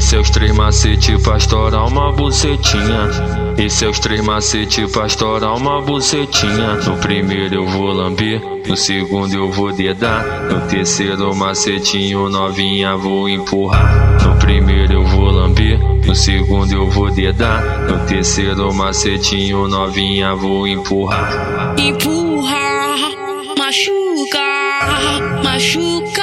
seus três macetes pra estourar uma bucetinha. E seus três macetes pra estourar uma bucetinha. No primeiro eu vou lamber, no segundo eu vou dedar. No terceiro macetinho novinha vou empurrar. No primeiro eu vou lamber, no segundo eu vou dedar. No terceiro macetinho novinha vou empurrar. Empurra, machuca, machuca,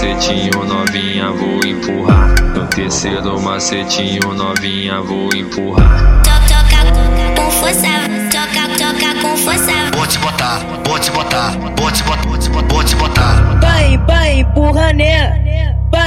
macetinho novinha vou empurrar. No terceiro macetinho novinha vou empurrar. Toca com força, toca, toca com força. Vou te botar, vou te botar, vou te botar, vou te botar, vou te botar. Vai, vai, empurra né.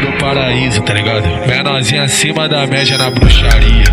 do paraíso, tá ligado? Menorzinha acima da média na bruxaria.